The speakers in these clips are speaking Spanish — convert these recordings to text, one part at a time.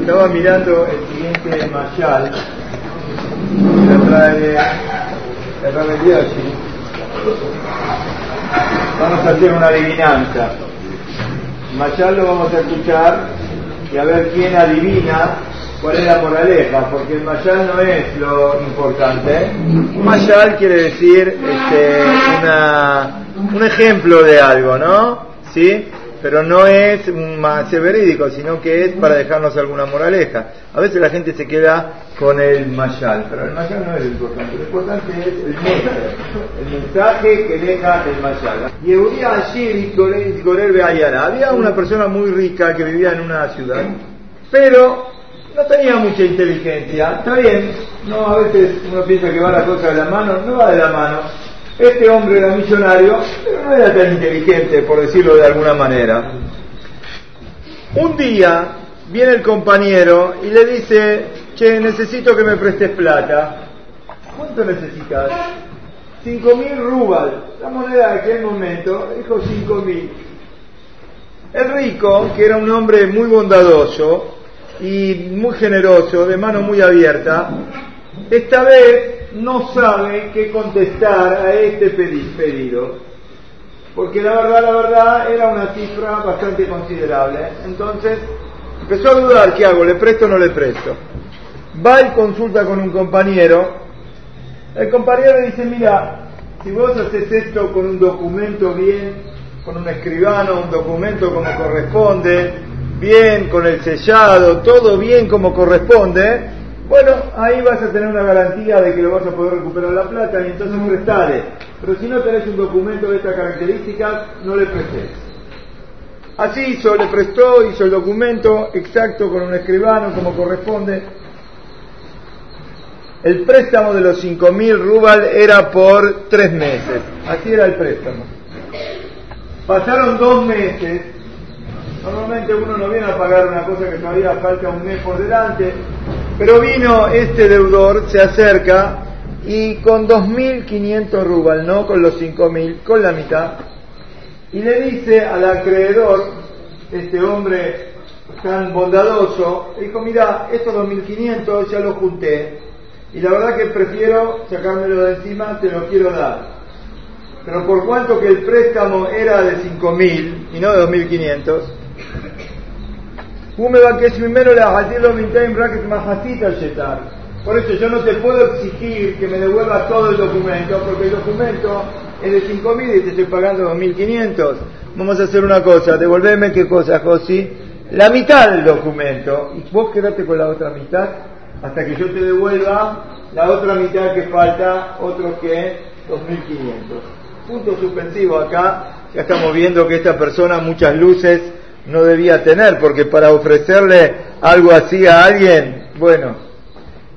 Estaba mirando el siguiente Mayal, la trae. Vamos a hacer una adivinanza. Mayal lo vamos a escuchar y a ver quién adivina cuál es la moraleja, porque el mayal no es lo importante. Un mayal quiere decir este, una, un ejemplo de algo, ¿no? ¿Sí? Pero no es un más verídico, sino que es para dejarnos alguna moraleja. A veces la gente se queda con el mayal, pero el mayal no es lo importante. Lo importante es el mensaje, el mensaje que deja el mayal. Y Había una persona muy rica que vivía en una ciudad, pero no tenía mucha inteligencia. Está bien, no, a veces uno piensa que va la cosa de la mano, no va de la mano. Este hombre era millonario, pero no era tan inteligente, por decirlo de alguna manera. Un día viene el compañero y le dice, che, necesito que me prestes plata. ¿Cuánto necesitas? Cinco mil rubal, la moneda de aquel momento, dijo cinco mil. El rico, que era un hombre muy bondadoso, y muy generoso, de mano muy abierta, esta vez no sabe qué contestar a este pedido, porque la verdad, la verdad, era una cifra bastante considerable. Entonces, empezó a dudar, ¿qué hago? ¿Le presto o no le presto? Va y consulta con un compañero, el compañero le dice, mira, si vos haces esto con un documento bien, con un escribano, un documento como corresponde, bien, con el sellado, todo bien como corresponde, bueno, ahí vas a tener una garantía de que lo vas a poder recuperar la plata y entonces prestale. Pero si no tenés un documento de estas características, no le prestes. Así hizo, le prestó, hizo el documento exacto con un escribano como corresponde. El préstamo de los 5.000 rubal era por tres meses. Así era el préstamo. Pasaron dos meses Normalmente uno no viene a pagar una cosa que todavía falta un mes por delante, pero vino este deudor, se acerca y con 2.500 rubal, no con los 5.000, con la mitad, y le dice al acreedor, este hombre tan bondadoso, dijo, mira, estos 2.500 ya los junté, y la verdad que prefiero sacármelo de encima, te lo quiero dar. Pero por cuanto que el préstamo era de 5.000 y no de 2.500, por eso yo no te puedo exigir que me devuelvas todo el documento, porque el documento es de 5.000 y te estoy pagando 2.500. Vamos a hacer una cosa, devolverme qué cosa, Josi, la mitad del documento, y vos quedate con la otra mitad hasta que yo te devuelva la otra mitad que falta, otro que 2.500. Punto suspensivo acá, ya estamos viendo que esta persona muchas luces no debía tener, porque para ofrecerle algo así a alguien, bueno,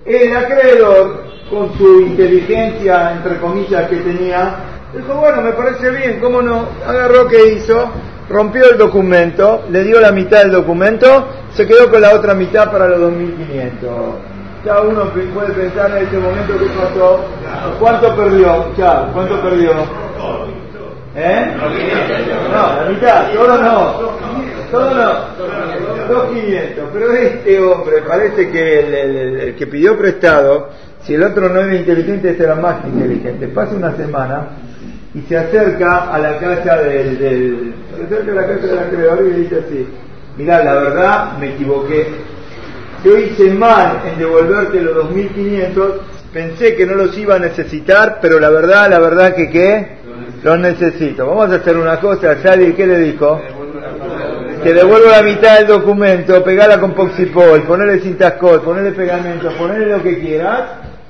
el acreedor, con su inteligencia, entre comillas, que tenía, dijo, bueno, me parece bien, ¿cómo no? Agarró que hizo, rompió el documento, le dio la mitad del documento, se quedó con la otra mitad para los 2.500. Cada uno puede pensar en este momento qué pasó, cuánto perdió, ya, cuánto perdió. ¿Eh? No, la mitad, todo no. Todo no. Dos quinientos. Pero este hombre, parece que el, que pidió prestado, si el otro no era inteligente, este era más inteligente. Pasa una semana y se acerca a la casa del, del se acerca a la casa del acreedor y le dice así, mira, la verdad me equivoqué. Yo hice mal en devolverte los 2.500, pensé que no los iba a necesitar, pero la verdad, la verdad que qué, los necesito. Vamos a hacer una cosa, Sally, ¿qué le dijo? Te devuelvo la mitad del documento, pegala con poxipol, ponele cintascol, ponele pegamento, ponele lo que quieras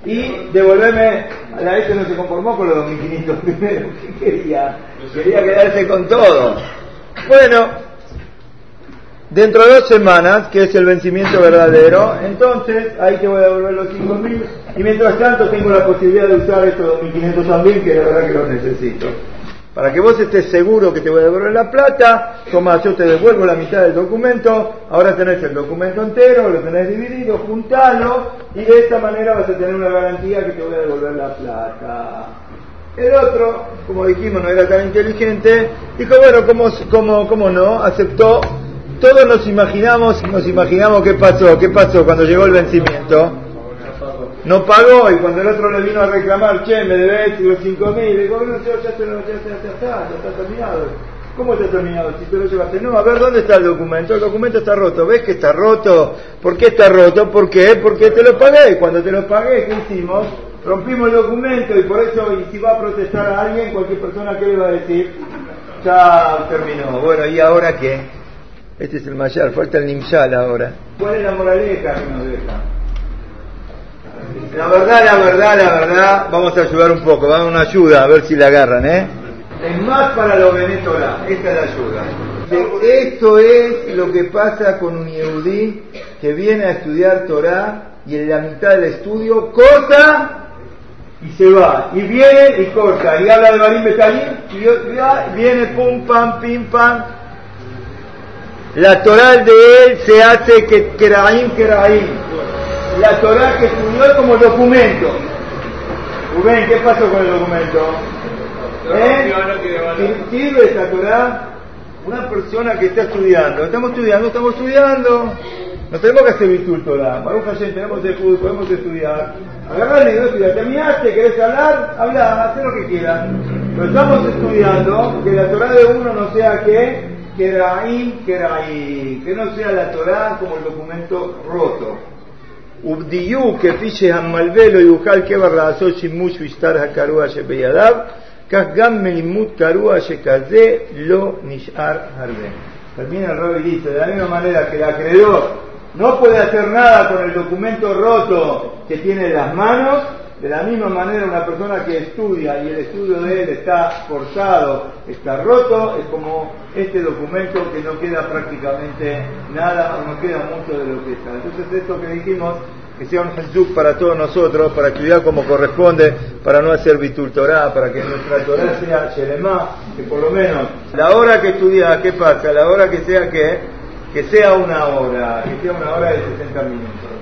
y devolverme, la vez no se conformó con los 2.500 primero, ¿qué quería? Quería quedarse con todo. Bueno, dentro de dos semanas, que es el vencimiento verdadero, entonces ahí te voy a devolver los 5.000 y mientras tanto tengo la posibilidad de usar estos 2.500 también, que la verdad que los necesito. Para que vos estés seguro que te voy a devolver la plata, toma, yo te devuelvo la mitad del documento, ahora tenés el documento entero, lo tenés dividido, juntalo, y de esta manera vas a tener una garantía que te voy a devolver la plata. El otro, como dijimos, no era tan inteligente, dijo, bueno, como, como, como no, aceptó, todos nos imaginamos, nos imaginamos qué pasó, qué pasó cuando llegó el vencimiento. No pagó y cuando el otro le vino a reclamar, che, me debes los cinco mil, le digo, no, ya, ya, ya, ya, está, ya está terminado. ¿Cómo está terminado? Si tú lo llevaste. No, a ver, ¿dónde está el documento? El documento está roto. ¿Ves que está roto? ¿Por qué está roto? ¿Por qué? Porque te lo pagué. Cuando te lo pagué, ¿qué hicimos? Rompimos el documento y por eso, y si va a protestar a alguien, cualquier persona, ¿qué le va a decir? Ya terminó. Bueno, ¿y ahora qué? Este es el Mayar, falta el Nimshal ahora. ¿Cuál es la moraleja que nos deja? La verdad, la verdad, la verdad, vamos a ayudar un poco, vamos a una ayuda, a ver si la agarran, ¿eh? Es más para los Benetorá, esta es la ayuda. Esto es lo que pasa con un Yehudí que viene a estudiar Torah y en la mitad del estudio corta y se va. Y viene y corta. Y habla de Barim Betalim y viene pum pam pim pam. La Torah de él se hace que Keraim Keraim. La Torah que estudió como documento. Rubén, ¿qué pasó con el documento? ¿Eh? ¿Sirve esta Torah? Una persona que está estudiando, estamos estudiando, estamos estudiando, no tenemos que hacer virtud Torah, Baruch Hashem, tenemos de fútbol, podemos estudiar, agarrar el negocio, terminaste, querés hablar, habla, haz lo que quieras, pero estamos estudiando que la Torah de uno no sea que, que ahí, que no sea la Torah como el documento roto. ובדיוק כפי שהמלווה לא יוכל כבר לעשות שימוש בשטר הקרוע שבידיו, lo nishar Termina el Rabbi dice, de la misma manera que el acreedor no puede hacer nada con el documento roto que tiene en las manos, de la misma manera una persona que estudia y el estudio de él está forzado, está roto, es como este documento que no queda prácticamente nada o no queda mucho de lo que está. Entonces esto que dijimos que sea un Jesús para todos nosotros, para estudiar como corresponde, para no hacer Bitul Torah, para que nuestra Torah sea Shelema, que por lo menos la hora que estudia, ¿qué pasa? La hora que sea que, que sea una hora, que sea una hora de 60 minutos.